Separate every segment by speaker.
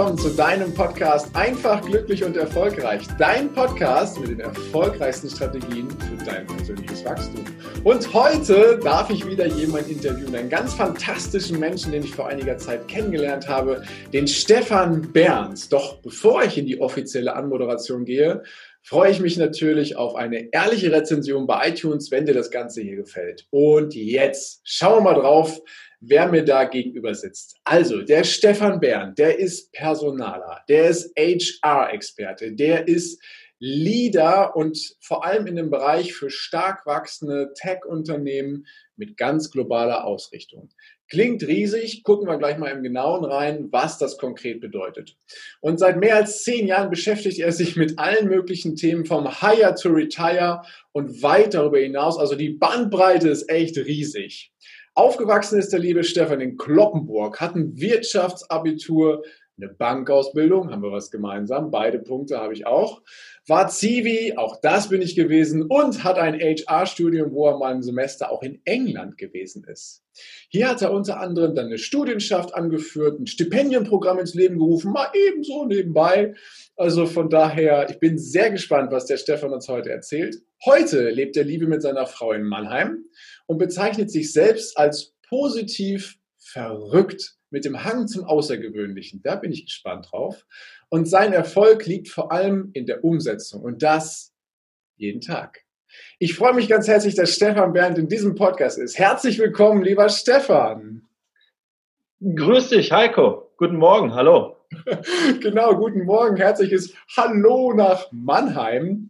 Speaker 1: willkommen zu deinem Podcast Einfach, glücklich und erfolgreich. Dein Podcast mit den erfolgreichsten Strategien für dein persönliches Wachstum. Und heute darf ich wieder jemanden interviewen, einen ganz fantastischen Menschen, den ich vor einiger Zeit kennengelernt habe, den Stefan Berns. Doch bevor ich in die offizielle Anmoderation gehe, freue ich mich natürlich auf eine ehrliche Rezension bei iTunes, wenn dir das Ganze hier gefällt. Und jetzt schauen wir mal drauf, wer mir da gegenüber sitzt. Also, der Stefan Bern, der ist Personaler, der ist HR-Experte, der ist Leader und vor allem in dem Bereich für stark wachsende Tech-Unternehmen mit ganz globaler Ausrichtung. Klingt riesig, gucken wir gleich mal im Genauen rein, was das konkret bedeutet. Und seit mehr als zehn Jahren beschäftigt er sich mit allen möglichen Themen vom Hire to Retire und weit darüber hinaus. Also die Bandbreite ist echt riesig. Aufgewachsen ist der liebe Stefan in Kloppenburg, hat ein Wirtschaftsabitur, eine Bankausbildung, haben wir was gemeinsam, beide Punkte habe ich auch. War Zivi, auch das bin ich gewesen und hat ein HR-Studium, wo er mal ein Semester auch in England gewesen ist. Hier hat er unter anderem dann eine Studienschaft angeführt, ein Stipendienprogramm ins Leben gerufen, mal ebenso nebenbei. Also von daher, ich bin sehr gespannt, was der Stefan uns heute erzählt. Heute lebt der Liebe mit seiner Frau in Mannheim und bezeichnet sich selbst als positiv verrückt mit dem Hang zum Außergewöhnlichen. Da bin ich gespannt drauf. Und sein Erfolg liegt vor allem in der Umsetzung und das jeden Tag. Ich freue mich ganz herzlich, dass Stefan Bernd in diesem Podcast ist. Herzlich willkommen, lieber Stefan.
Speaker 2: Grüß dich, Heiko. Guten Morgen, hallo.
Speaker 1: genau, guten Morgen, herzliches Hallo nach Mannheim.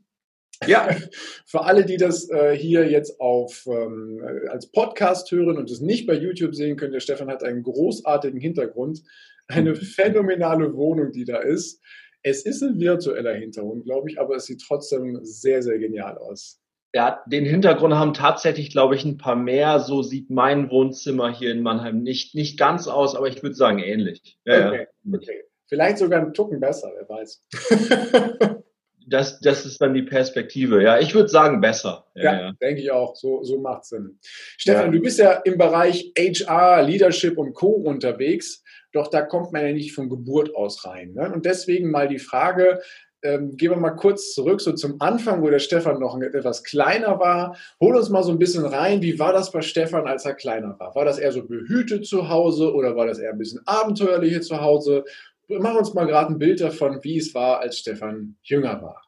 Speaker 1: Ja, für alle, die das äh, hier jetzt auf, ähm, als Podcast hören und es nicht bei YouTube sehen können, der Stefan hat einen großartigen Hintergrund, eine phänomenale Wohnung, die da ist. Es ist ein virtueller Hintergrund, glaube ich, aber es sieht trotzdem sehr, sehr genial aus.
Speaker 2: Ja, den Hintergrund haben tatsächlich, glaube ich, ein paar mehr. So sieht mein Wohnzimmer hier in Mannheim nicht, nicht ganz aus, aber ich würde sagen ähnlich.
Speaker 1: Ja, okay, ja. okay. Vielleicht sogar ein Tucken besser, wer weiß.
Speaker 2: das, das ist dann die Perspektive. Ja, ich würde sagen besser.
Speaker 1: Ja, ja, ja. denke ich auch. So, so macht Sinn. Stefan, du bist ja im Bereich HR, Leadership und Co. unterwegs. Doch da kommt man ja nicht von Geburt aus rein. Ne? Und deswegen mal die Frage, ähm, gehen wir mal kurz zurück, so zum Anfang, wo der Stefan noch etwas kleiner war. Hol uns mal so ein bisschen rein. Wie war das bei Stefan, als er kleiner war? War das eher so behütet zu Hause oder war das eher ein bisschen abenteuerlicher zu Hause? Mach uns mal gerade ein Bild davon, wie es war, als Stefan jünger war.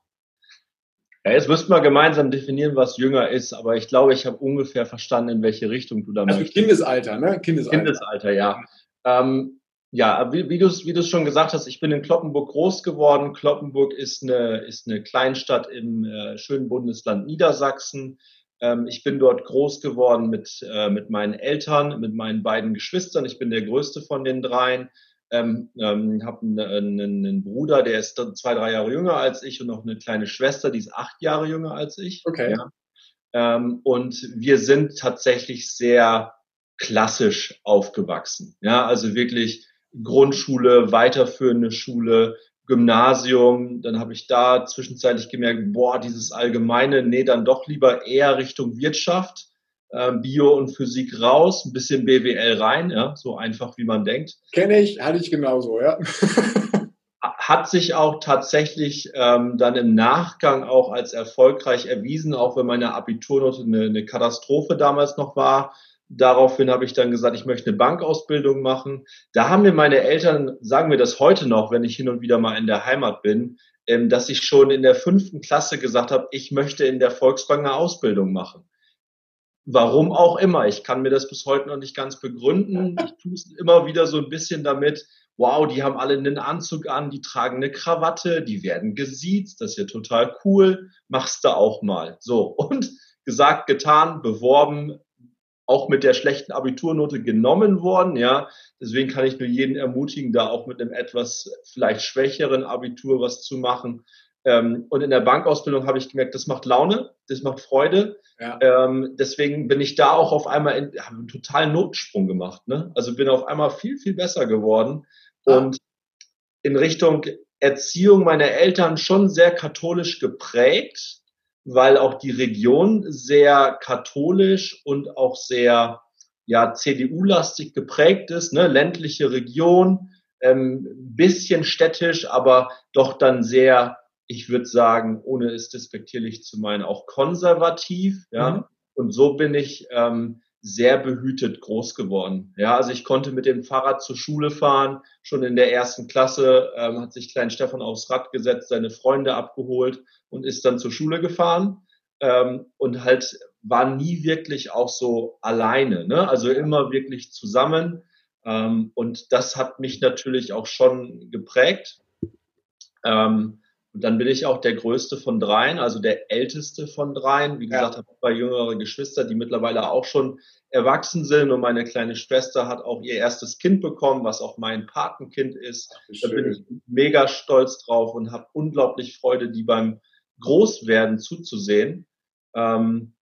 Speaker 2: Ja, jetzt müssten wir gemeinsam definieren, was jünger ist, aber ich glaube, ich habe ungefähr verstanden, in welche Richtung du da
Speaker 1: also möchtest. Kindesalter, ne?
Speaker 2: Kindesalter. Kindesalter, ja. Ähm, ja, wie, wie du es wie schon gesagt hast, ich bin in Kloppenburg groß geworden. Kloppenburg ist eine, ist eine Kleinstadt im äh, schönen Bundesland Niedersachsen. Ähm, ich bin dort groß geworden mit, äh, mit meinen Eltern, mit meinen beiden Geschwistern. Ich bin der größte von den dreien ähm, ähm, habe einen, einen, einen, Bruder, der ist zwei, drei Jahre jünger als ich und noch eine kleine Schwester, die ist acht Jahre jünger als ich.
Speaker 1: Okay. Ja.
Speaker 2: Ähm, und wir sind tatsächlich sehr klassisch aufgewachsen. Ja, also wirklich Grundschule, weiterführende Schule, Gymnasium, dann habe ich da zwischenzeitlich gemerkt, boah, dieses allgemeine, nee, dann doch lieber eher Richtung Wirtschaft äh, Bio und Physik raus, ein bisschen BWL rein, ja, so einfach wie man denkt.
Speaker 1: Kenne ich, hatte ich genauso, ja.
Speaker 2: Hat sich auch tatsächlich ähm, dann im Nachgang auch als erfolgreich erwiesen, auch wenn meine Abiturnote eine, eine Katastrophe damals noch war. Daraufhin habe ich dann gesagt, ich möchte eine Bankausbildung machen. Da haben mir meine Eltern, sagen mir das heute noch, wenn ich hin und wieder mal in der Heimat bin, ähm, dass ich schon in der fünften Klasse gesagt habe, ich möchte in der Volksbank eine Ausbildung machen. Warum auch immer. Ich kann mir das bis heute noch nicht ganz begründen. Ich tue es immer wieder so ein bisschen damit. Wow, die haben alle einen Anzug an, die tragen eine Krawatte, die werden gesiezt, das ist ja total cool. Machst du auch mal. So. Und gesagt, getan, beworben, auch mit der schlechten Abiturnote genommen worden, ja. Deswegen kann ich nur jeden ermutigen, da auch mit einem etwas vielleicht schwächeren Abitur was zu machen. Ähm, und in der Bankausbildung habe ich gemerkt, das macht Laune, das macht Freude. Ja. Ähm, deswegen bin ich da auch auf einmal in, habe einen totalen Notsprung gemacht. Ne? Also bin auf einmal viel, viel besser geworden. Ah. Und in Richtung Erziehung meiner Eltern schon sehr katholisch geprägt, weil auch die Region sehr katholisch und auch sehr ja, CDU-lastig geprägt ist, ne? ländliche Region ähm, bisschen städtisch, aber doch dann sehr, ich würde sagen, ohne es despektierlich zu meinen, auch konservativ. Ja. Mhm. Und so bin ich ähm, sehr behütet groß geworden. Ja, also ich konnte mit dem Fahrrad zur Schule fahren, schon in der ersten Klasse ähm, hat sich klein Stefan aufs Rad gesetzt, seine Freunde abgeholt und ist dann zur Schule gefahren ähm, und halt war nie wirklich auch so alleine, ne? also immer wirklich zusammen ähm, und das hat mich natürlich auch schon geprägt. Ähm, und dann bin ich auch der größte von dreien, also der älteste von dreien. Wie gesagt, ja. habe zwei jüngere Geschwister, die mittlerweile auch schon erwachsen sind. Und meine kleine Schwester hat auch ihr erstes Kind bekommen, was auch mein Patenkind ist. Ach, da bin ich mega stolz drauf und habe unglaublich Freude, die beim Großwerden zuzusehen. Ähm,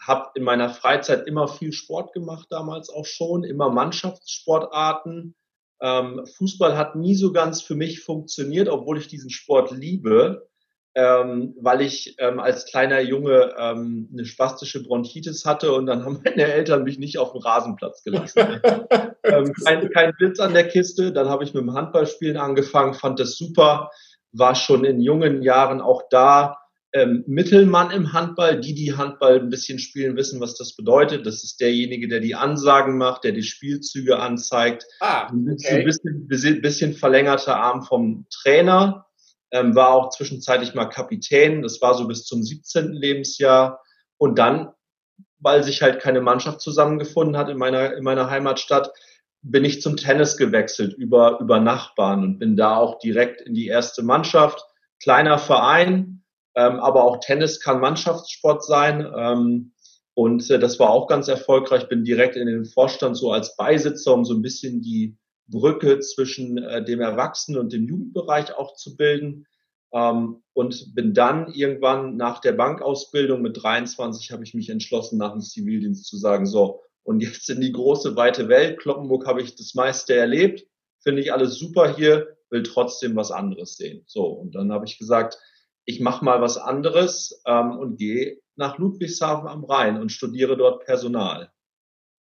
Speaker 2: habe in meiner Freizeit immer viel Sport gemacht, damals auch schon, immer Mannschaftssportarten ähm, Fußball hat nie so ganz für mich funktioniert, obwohl ich diesen Sport liebe, ähm, weil ich ähm, als kleiner Junge ähm, eine spastische Bronchitis hatte und dann haben meine Eltern mich nicht auf dem Rasenplatz gelassen. ähm, kein, kein Blitz an der Kiste. Dann habe ich mit dem Handballspielen angefangen, fand das super, war schon in jungen Jahren auch da ähm, Mittelmann im Handball. Die, die Handball ein bisschen spielen, wissen, was das bedeutet. Das ist derjenige, der die Ansagen macht, der die Spielzüge anzeigt. Ah, okay. Ein bisschen, bisschen verlängerter Arm vom Trainer. Ähm, war auch zwischenzeitlich mal Kapitän. Das war so bis zum 17. Lebensjahr. Und dann, weil sich halt keine Mannschaft zusammengefunden hat in meiner, in meiner Heimatstadt, bin ich zum Tennis gewechselt über, über Nachbarn und bin da auch direkt in die erste Mannschaft. Kleiner Verein, ähm, aber auch Tennis kann Mannschaftssport sein. Ähm, und äh, das war auch ganz erfolgreich. Bin direkt in den Vorstand so als Beisitzer, um so ein bisschen die Brücke zwischen äh, dem Erwachsenen und dem Jugendbereich auch zu bilden. Ähm, und bin dann irgendwann nach der Bankausbildung mit 23 habe ich mich entschlossen, nach dem Zivildienst zu sagen, so, und jetzt in die große, weite Welt. Kloppenburg habe ich das meiste erlebt. Finde ich alles super hier, will trotzdem was anderes sehen. So, und dann habe ich gesagt, ich mache mal was anderes ähm, und gehe nach Ludwigshafen am Rhein und studiere dort Personal.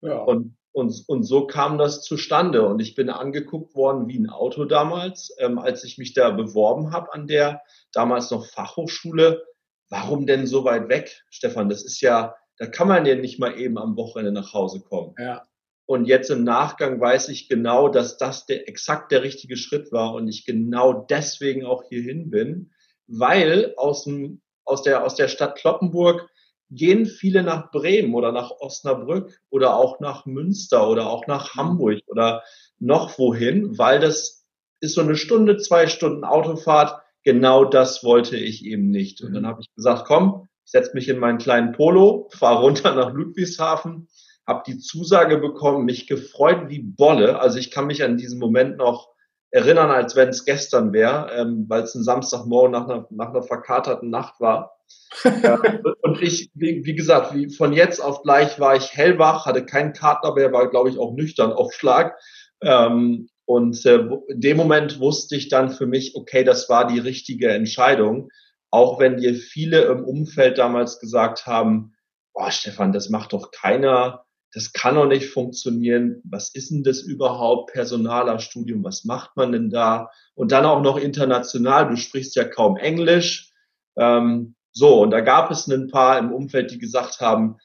Speaker 2: Ja. Und, und, und so kam das zustande. Und ich bin angeguckt worden wie ein Auto damals, ähm, als ich mich da beworben habe an der damals noch Fachhochschule. Warum denn so weit weg, Stefan? Das ist ja, da kann man ja nicht mal eben am Wochenende nach Hause kommen. Ja. Und jetzt im Nachgang weiß ich genau, dass das der, exakt der richtige Schritt war und ich genau deswegen auch hierhin bin weil aus, dem, aus, der, aus der Stadt Kloppenburg gehen viele nach Bremen oder nach Osnabrück oder auch nach Münster oder auch nach Hamburg oder noch wohin, weil das ist so eine Stunde, zwei Stunden Autofahrt. Genau das wollte ich eben nicht. Und dann habe ich gesagt, komm, ich setze mich in meinen kleinen Polo, fahre runter nach Ludwigshafen, habe die Zusage bekommen, mich gefreut wie Bolle. Also ich kann mich an diesen Moment noch erinnern, als wenn es gestern wäre, ähm, weil es ein Samstagmorgen nach einer, nach einer verkaterten Nacht war. ja, und ich, wie, wie gesagt, wie von jetzt auf gleich war ich hellwach, hatte keinen Kater mehr, war, glaube ich, auch nüchtern auf Schlag. Ähm, und äh, in dem Moment wusste ich dann für mich, okay, das war die richtige Entscheidung. Auch wenn dir viele im Umfeld damals gesagt haben, boah, Stefan, das macht doch keiner das kann doch nicht funktionieren. Was ist denn das überhaupt? Personaler Studium, was macht man denn da? Und dann auch noch international, du sprichst ja kaum Englisch. Ähm, so, und da gab es ein paar im Umfeld, die gesagt haben,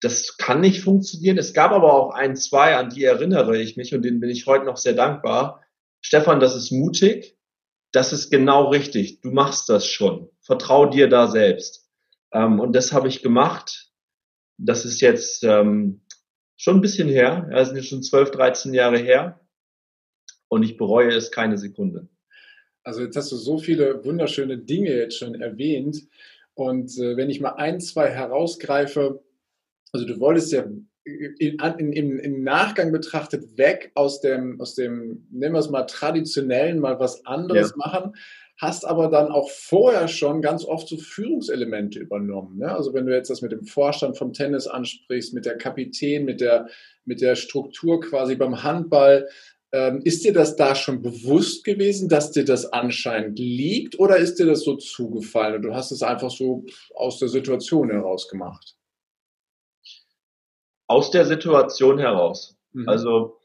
Speaker 2: das kann nicht funktionieren. Es gab aber auch ein, zwei, an die erinnere ich mich und denen bin ich heute noch sehr dankbar. Stefan, das ist mutig. Das ist genau richtig. Du machst das schon. Vertrau dir da selbst. Ähm, und das habe ich gemacht. Das ist jetzt ähm, schon ein bisschen her. Ja, sind jetzt schon 12, 13 Jahre her. Und ich bereue es keine Sekunde.
Speaker 1: Also jetzt hast du so viele wunderschöne Dinge jetzt schon erwähnt. Und äh, wenn ich mal ein, zwei herausgreife, also du wolltest ja im Nachgang betrachtet weg aus dem, aus dem, nennen wir es mal traditionellen, mal was anderes ja. machen hast aber dann auch vorher schon ganz oft so Führungselemente übernommen. Ne? Also wenn du jetzt das mit dem Vorstand vom Tennis ansprichst, mit der Kapitän, mit der, mit der Struktur quasi beim Handball, ähm, ist dir das da schon bewusst gewesen, dass dir das anscheinend liegt oder ist dir das so zugefallen und du hast es einfach so aus der Situation heraus gemacht?
Speaker 2: Aus der Situation heraus. Mhm. Also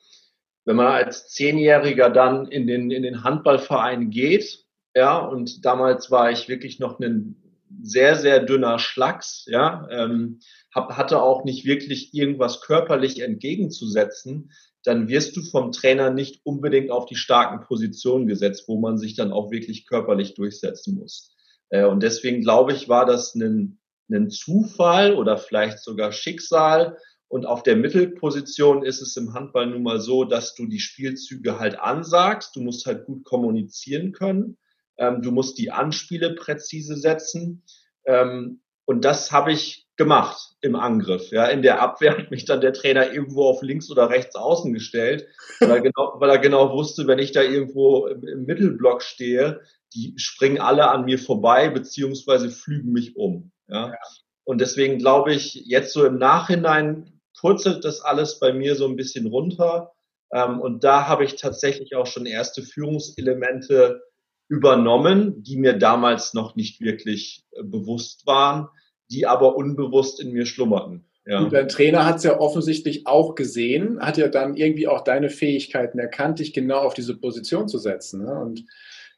Speaker 2: wenn man als Zehnjähriger dann in den, in den Handballverein geht, ja, und damals war ich wirklich noch ein sehr, sehr dünner Schlacks, ja, ähm, hab, hatte auch nicht wirklich irgendwas körperlich entgegenzusetzen, dann wirst du vom Trainer nicht unbedingt auf die starken Positionen gesetzt, wo man sich dann auch wirklich körperlich durchsetzen muss. Äh, und deswegen glaube ich, war das ein, ein Zufall oder vielleicht sogar Schicksal. Und auf der Mittelposition ist es im Handball nun mal so, dass du die Spielzüge halt ansagst. Du musst halt gut kommunizieren können. Ähm, du musst die Anspiele präzise setzen. Ähm, und das habe ich gemacht im Angriff. Ja, in der Abwehr hat mich dann der Trainer irgendwo auf links oder rechts außen gestellt, weil er genau, weil er genau wusste, wenn ich da irgendwo im, im Mittelblock stehe, die springen alle an mir vorbei beziehungsweise flügen mich um. Ja. ja. Und deswegen glaube ich, jetzt so im Nachhinein purzelt das alles bei mir so ein bisschen runter. Ähm, und da habe ich tatsächlich auch schon erste Führungselemente übernommen, die mir damals noch nicht wirklich äh, bewusst waren die aber unbewusst in mir schlummerten.
Speaker 1: Ja. Und dein Trainer hat es ja offensichtlich auch gesehen, hat ja dann irgendwie auch deine Fähigkeiten erkannt, dich genau auf diese Position zu setzen. Ne? Und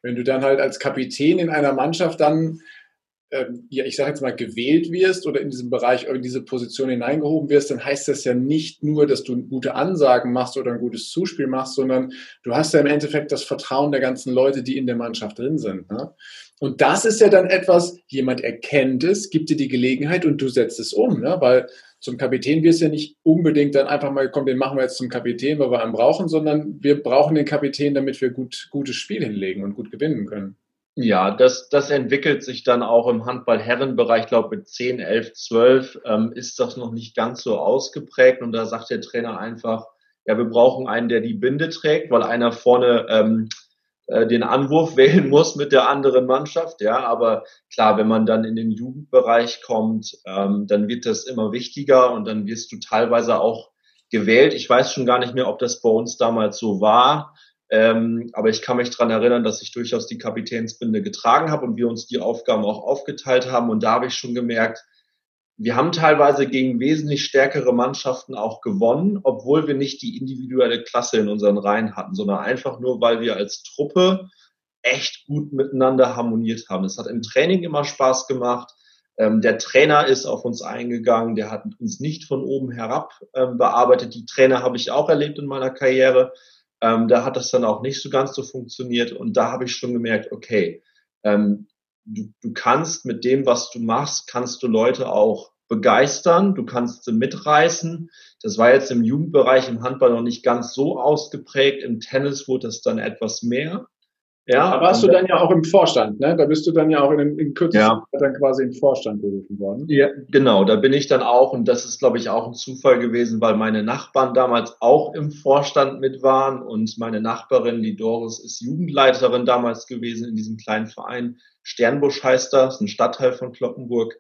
Speaker 1: wenn du dann halt als Kapitän in einer Mannschaft dann ähm, ja, ich sage jetzt mal, gewählt wirst oder in diesem Bereich in diese Position hineingehoben wirst, dann heißt das ja nicht nur, dass du gute Ansagen machst oder ein gutes Zuspiel machst, sondern du hast ja im Endeffekt das Vertrauen der ganzen Leute, die in der Mannschaft drin sind. Ne? Und das ist ja dann etwas, jemand erkennt es, gibt dir die Gelegenheit und du setzt es um, ne? weil zum Kapitän wirst du ja nicht unbedingt dann einfach mal, komm, den machen wir jetzt zum Kapitän, weil wir einen brauchen, sondern wir brauchen den Kapitän, damit wir gut, gutes Spiel hinlegen und gut gewinnen können.
Speaker 2: Ja, das, das entwickelt sich dann auch im Handball-Herrenbereich, ich glaube mit 10, 11, 12 ähm, ist das noch nicht ganz so ausgeprägt und da sagt der Trainer einfach, ja, wir brauchen einen, der die Binde trägt, weil einer vorne ähm, äh, den Anwurf wählen muss mit der anderen Mannschaft, ja, aber klar, wenn man dann in den Jugendbereich kommt, ähm, dann wird das immer wichtiger und dann wirst du teilweise auch gewählt. Ich weiß schon gar nicht mehr, ob das bei uns damals so war. Ähm, aber ich kann mich dran erinnern, dass ich durchaus die Kapitänsbinde getragen habe und wir uns die Aufgaben auch aufgeteilt haben. Und da habe ich schon gemerkt, wir haben teilweise gegen wesentlich stärkere Mannschaften auch gewonnen, obwohl wir nicht die individuelle Klasse in unseren Reihen hatten, sondern einfach nur, weil wir als Truppe echt gut miteinander harmoniert haben. Es hat im Training immer Spaß gemacht. Ähm, der Trainer ist auf uns eingegangen, der hat uns nicht von oben herab ähm, bearbeitet. Die Trainer habe ich auch erlebt in meiner Karriere. Ähm, da hat das dann auch nicht so ganz so funktioniert und da habe ich schon gemerkt, okay, ähm, du, du kannst mit dem, was du machst, kannst du Leute auch begeistern, du kannst sie mitreißen. Das war jetzt im Jugendbereich im Handball noch nicht ganz so ausgeprägt. Im Tennis wurde das dann etwas mehr.
Speaker 1: Ja, da warst du dann ja auch im Vorstand, ne? Da bist du dann ja auch in, in kürzester ja. Zeit dann quasi im Vorstand berufen worden.
Speaker 2: Ja, genau, da bin ich dann auch und das ist, glaube ich, auch ein Zufall gewesen, weil meine Nachbarn damals auch im Vorstand mit waren und meine Nachbarin, die Doris, ist Jugendleiterin damals gewesen in diesem kleinen Verein. Sternbusch heißt das, ein Stadtteil von Kloppenburg.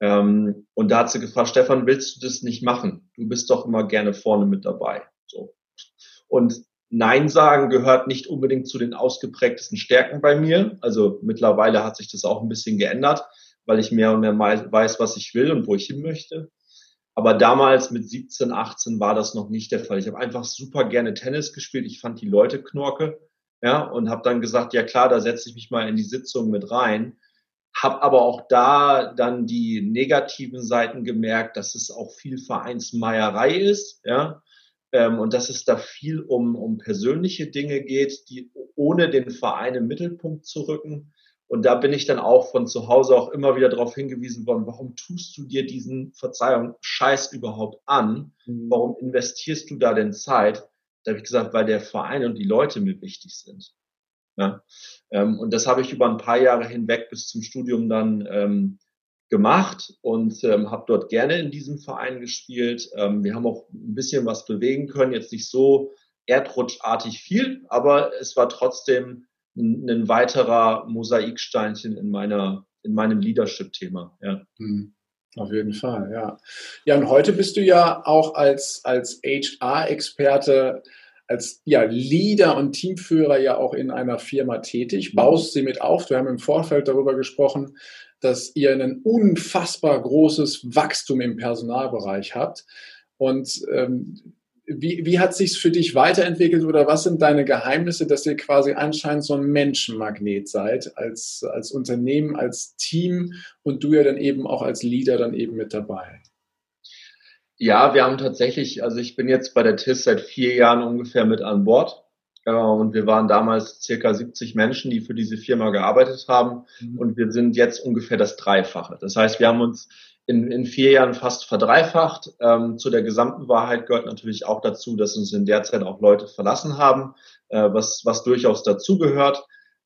Speaker 2: Ähm, und da hat sie gefragt, Stefan, willst du das nicht machen? Du bist doch immer gerne vorne mit dabei. So. Und Nein sagen gehört nicht unbedingt zu den ausgeprägtesten Stärken bei mir. Also mittlerweile hat sich das auch ein bisschen geändert, weil ich mehr und mehr weiß, was ich will und wo ich hin möchte. Aber damals mit 17, 18 war das noch nicht der Fall. Ich habe einfach super gerne Tennis gespielt. Ich fand die Leute knorke, ja, und habe dann gesagt, ja klar, da setze ich mich mal in die Sitzung mit rein. Hab aber auch da dann die negativen Seiten gemerkt, dass es auch viel Vereinsmeierei ist, ja ähm, und dass es da viel um, um persönliche Dinge geht, die ohne den Verein im Mittelpunkt zu rücken. Und da bin ich dann auch von zu Hause auch immer wieder darauf hingewiesen worden, warum tust du dir diesen, Verzeihung, Scheiß überhaupt an? Mhm. Warum investierst du da denn Zeit? Da habe ich gesagt, weil der Verein und die Leute mir wichtig sind. Ja? Ähm, und das habe ich über ein paar Jahre hinweg bis zum Studium dann ähm, gemacht und ähm, habe dort gerne in diesem Verein gespielt. Ähm, wir haben auch ein bisschen was bewegen können, jetzt nicht so erdrutschartig viel, aber es war trotzdem ein, ein weiterer Mosaiksteinchen in meiner in meinem Leadership-Thema. Ja.
Speaker 1: Hm. Auf jeden Fall, ja. Ja, und heute bist du ja auch als, als HR-Experte, als ja, Leader und Teamführer ja auch in einer Firma tätig, baust sie mit auf. Wir haben im Vorfeld darüber gesprochen, dass ihr ein unfassbar großes Wachstum im Personalbereich habt. Und ähm, wie, wie hat sich's für dich weiterentwickelt oder was sind deine Geheimnisse, dass ihr quasi anscheinend so ein Menschenmagnet seid als, als Unternehmen, als Team und du ja dann eben auch als Leader dann eben mit dabei?
Speaker 2: Ja, wir haben tatsächlich, also ich bin jetzt bei der TIS seit vier Jahren ungefähr mit an Bord. Und wir waren damals circa 70 Menschen, die für diese Firma gearbeitet haben. Mhm. Und wir sind jetzt ungefähr das Dreifache. Das heißt, wir haben uns in, in vier Jahren fast verdreifacht. Ähm, zu der gesamten Wahrheit gehört natürlich auch dazu, dass uns in der Zeit auch Leute verlassen haben, äh, was, was durchaus dazugehört.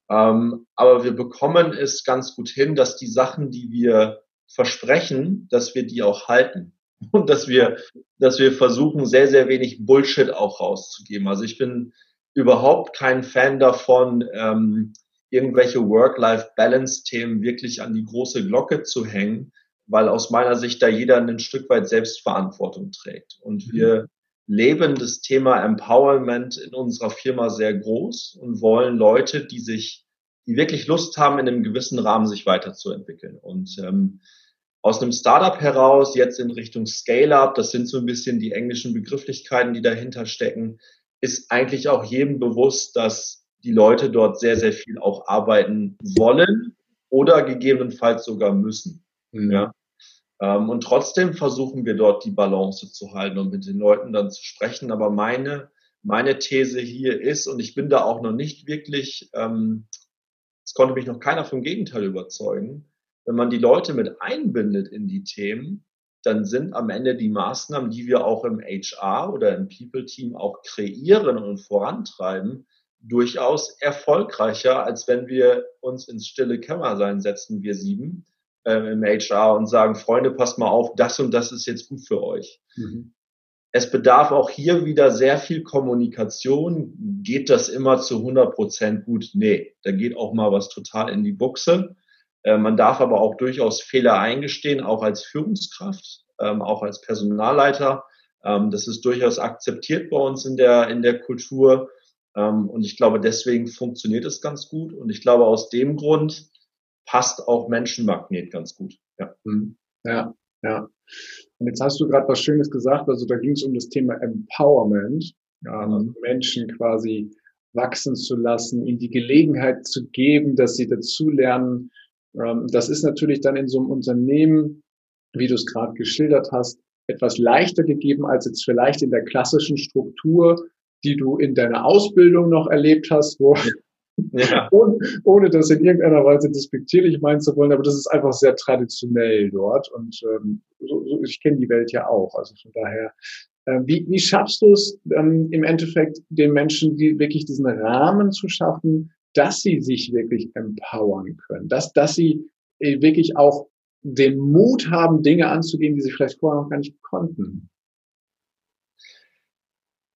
Speaker 2: Ähm, aber wir bekommen es ganz gut hin, dass die Sachen, die wir versprechen, dass wir die auch halten. Und dass wir, dass wir versuchen, sehr, sehr wenig Bullshit auch rauszugeben. Also ich bin überhaupt kein Fan davon, ähm, irgendwelche Work-Life-Balance-Themen wirklich an die große Glocke zu hängen, weil aus meiner Sicht da jeder ein Stück weit Selbstverantwortung trägt. Und mhm. wir leben das Thema Empowerment in unserer Firma sehr groß und wollen Leute, die sich, die wirklich Lust haben, in einem gewissen Rahmen sich weiterzuentwickeln. Und ähm, aus einem Startup heraus, jetzt in Richtung Scale-up, das sind so ein bisschen die englischen Begrifflichkeiten, die dahinter stecken, ist eigentlich auch jedem bewusst, dass die Leute dort sehr, sehr viel auch arbeiten wollen oder gegebenenfalls sogar müssen. Mhm. Ja. Ähm, und trotzdem versuchen wir dort die Balance zu halten und mit den Leuten dann zu sprechen. Aber meine, meine These hier ist, und ich bin da auch noch nicht wirklich, ähm, es konnte mich noch keiner vom Gegenteil überzeugen, wenn man die Leute mit einbindet in die Themen, dann sind am Ende die Maßnahmen, die wir auch im HR oder im People-Team auch kreieren und vorantreiben, durchaus erfolgreicher, als wenn wir uns ins stille Kämmerlein setzen, wir sieben, äh, im HR und sagen, Freunde, passt mal auf, das und das ist jetzt gut für euch. Mhm. Es bedarf auch hier wieder sehr viel Kommunikation. Geht das immer zu 100 Prozent gut? Nee, da geht auch mal was total in die Buchse. Äh, man darf aber auch durchaus Fehler eingestehen, auch als Führungskraft, ähm, auch als Personalleiter. Ähm, das ist durchaus akzeptiert bei uns in der, in der Kultur. Ähm, und ich glaube, deswegen funktioniert es ganz gut. Und ich glaube, aus dem Grund passt auch Menschenmagnet ganz gut.
Speaker 1: Ja, mhm. ja. ja. Und jetzt hast du gerade was Schönes gesagt. Also da ging es um das Thema Empowerment, ja, mhm. Menschen quasi wachsen zu lassen, ihnen die Gelegenheit zu geben, dass sie dazulernen. Ähm, das ist natürlich dann in so einem Unternehmen, wie du es gerade geschildert hast, etwas leichter gegeben als jetzt vielleicht in der klassischen Struktur, die du in deiner Ausbildung noch erlebt hast, wo ja. ohne, ohne das in irgendeiner Weise despektierlich meinen zu wollen, aber das ist einfach sehr traditionell dort und ähm, so, so, ich kenne die Welt ja auch. Also von daher, äh, wie, wie schaffst du es ähm, im Endeffekt den Menschen, die wirklich diesen Rahmen zu schaffen, dass sie sich wirklich empowern können, dass, dass sie äh, wirklich auch den Mut haben, Dinge anzugehen, die sie vielleicht vorher noch gar nicht konnten?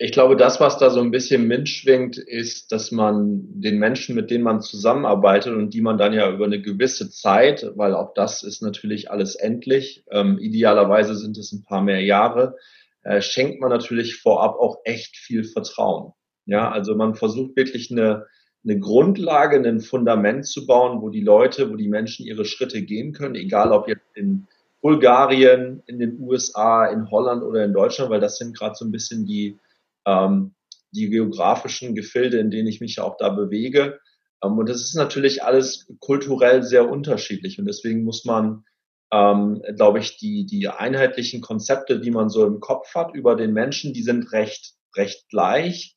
Speaker 2: Ich glaube, das, was da so ein bisschen mitschwingt, ist, dass man den Menschen, mit denen man zusammenarbeitet und die man dann ja über eine gewisse Zeit, weil auch das ist natürlich alles endlich, ähm, idealerweise sind es ein paar mehr Jahre, äh, schenkt man natürlich vorab auch echt viel Vertrauen. Ja, also man versucht wirklich eine, eine Grundlage, ein Fundament zu bauen, wo die Leute, wo die Menschen ihre Schritte gehen können, egal ob jetzt in Bulgarien, in den USA, in Holland oder in Deutschland, weil das sind gerade so ein bisschen die ähm, die geografischen Gefilde, in denen ich mich auch da bewege. Ähm, und das ist natürlich alles kulturell sehr unterschiedlich. Und deswegen muss man, ähm, glaube ich, die, die einheitlichen Konzepte, die man so im Kopf hat über den Menschen, die sind recht, recht gleich.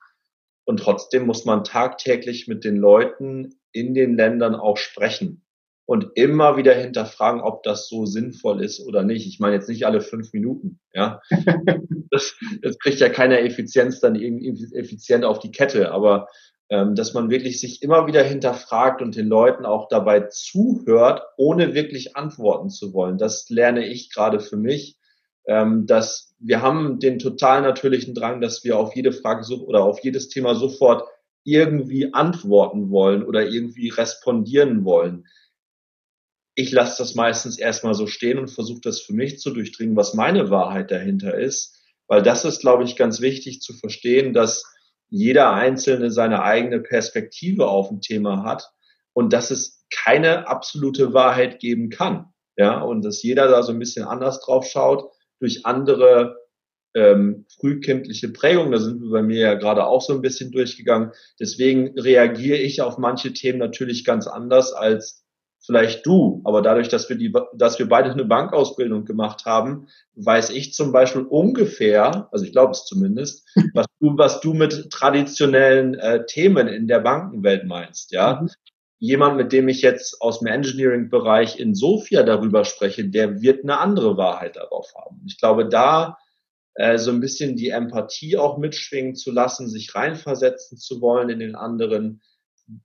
Speaker 2: Und trotzdem muss man tagtäglich mit den Leuten in den Ländern auch sprechen und immer wieder hinterfragen, ob das so sinnvoll ist oder nicht. Ich meine jetzt nicht alle fünf Minuten, ja. das, das kriegt ja keiner Effizienz dann irgendwie effizient auf die Kette, aber ähm, dass man wirklich sich immer wieder hinterfragt und den Leuten auch dabei zuhört, ohne wirklich antworten zu wollen. Das lerne ich gerade für mich, ähm, dass wir haben den total natürlichen Drang, dass wir auf jede Frage so, oder auf jedes Thema sofort irgendwie antworten wollen oder irgendwie respondieren wollen ich lasse das meistens erstmal so stehen und versuche das für mich zu durchdringen, was meine Wahrheit dahinter ist. Weil das ist, glaube ich, ganz wichtig zu verstehen, dass jeder Einzelne seine eigene Perspektive auf ein Thema hat und dass es keine absolute Wahrheit geben kann. Ja, und dass jeder da so ein bisschen anders drauf schaut, durch andere ähm, frühkindliche Prägung, da sind wir bei mir ja gerade auch so ein bisschen durchgegangen. Deswegen reagiere ich auf manche Themen natürlich ganz anders als vielleicht du. Aber dadurch, dass wir die, dass wir beide eine Bankausbildung gemacht haben, weiß ich zum Beispiel ungefähr, also ich glaube es zumindest, was du, was du mit traditionellen äh, Themen in der Bankenwelt meinst, ja. Mhm. Jemand, mit dem ich jetzt aus dem Engineering-Bereich in Sofia darüber spreche, der wird eine andere Wahrheit darauf haben. Ich glaube, da äh, so ein bisschen die Empathie auch mitschwingen zu lassen, sich reinversetzen zu wollen in den anderen.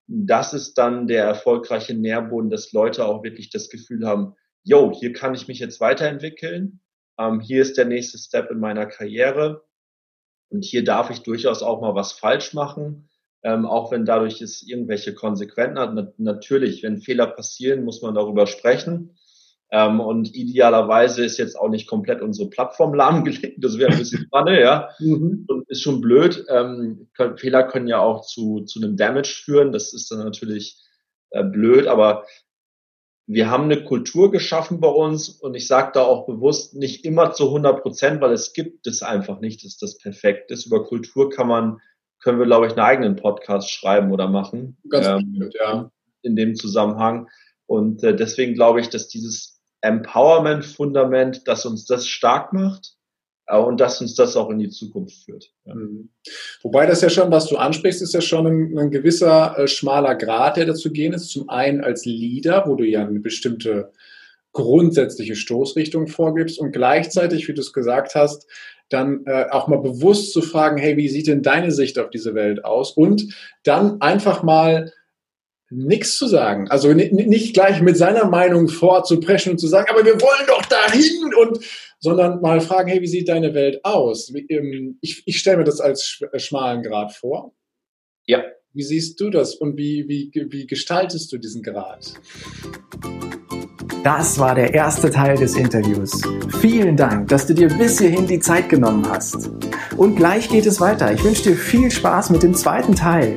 Speaker 2: Das ist dann der erfolgreiche Nährboden, dass Leute auch wirklich das Gefühl haben, yo, hier kann ich mich jetzt weiterentwickeln. Ähm, hier ist der nächste Step in meiner Karriere. Und hier darf ich durchaus auch mal was falsch machen. Ähm, auch wenn dadurch es irgendwelche Konsequenzen hat. natürlich, wenn Fehler passieren, muss man darüber sprechen. Ähm, und idealerweise ist jetzt auch nicht komplett unsere Plattform lahmgelegt. Das wäre ein bisschen Pfanne, ja. Mhm. Und ist schon blöd. Ähm, können, Fehler können ja auch zu, zu einem Damage führen. Das ist dann natürlich äh, blöd, aber wir haben eine Kultur geschaffen bei uns und ich sage da auch bewusst nicht immer zu 100 Prozent, weil es gibt es einfach nicht, dass das perfekt ist. Über Kultur kann man, können wir, glaube ich, einen eigenen Podcast schreiben oder machen. Ganz ähm, gut, ja. In dem Zusammenhang. Und äh, deswegen glaube ich, dass dieses Empowerment-Fundament, dass uns das stark macht äh, und dass uns das auch in die Zukunft führt. Ja. Mhm.
Speaker 1: Wobei das ja schon, was du ansprichst, ist ja schon ein, ein gewisser äh, schmaler Grad, der dazu gehen ist. Zum einen als Leader, wo du ja eine bestimmte grundsätzliche Stoßrichtung vorgibst und gleichzeitig, wie du es gesagt hast, dann äh, auch mal bewusst zu fragen, hey, wie sieht denn deine Sicht auf diese Welt aus? Und dann einfach mal nichts zu sagen. Also nicht gleich mit seiner Meinung vorzupreschen und zu sagen, aber wir wollen doch dahin und sondern mal fragen, hey, wie sieht deine Welt aus? Ähm, ich, ich stelle mir das als äh, schmalen Grad vor. Ja. Wie siehst du das und wie, wie, wie gestaltest du diesen Grad?
Speaker 3: Das war der erste Teil des Interviews. Vielen Dank, dass du dir bis hierhin die Zeit genommen hast. Und gleich geht es weiter. Ich wünsche dir viel Spaß mit dem zweiten Teil.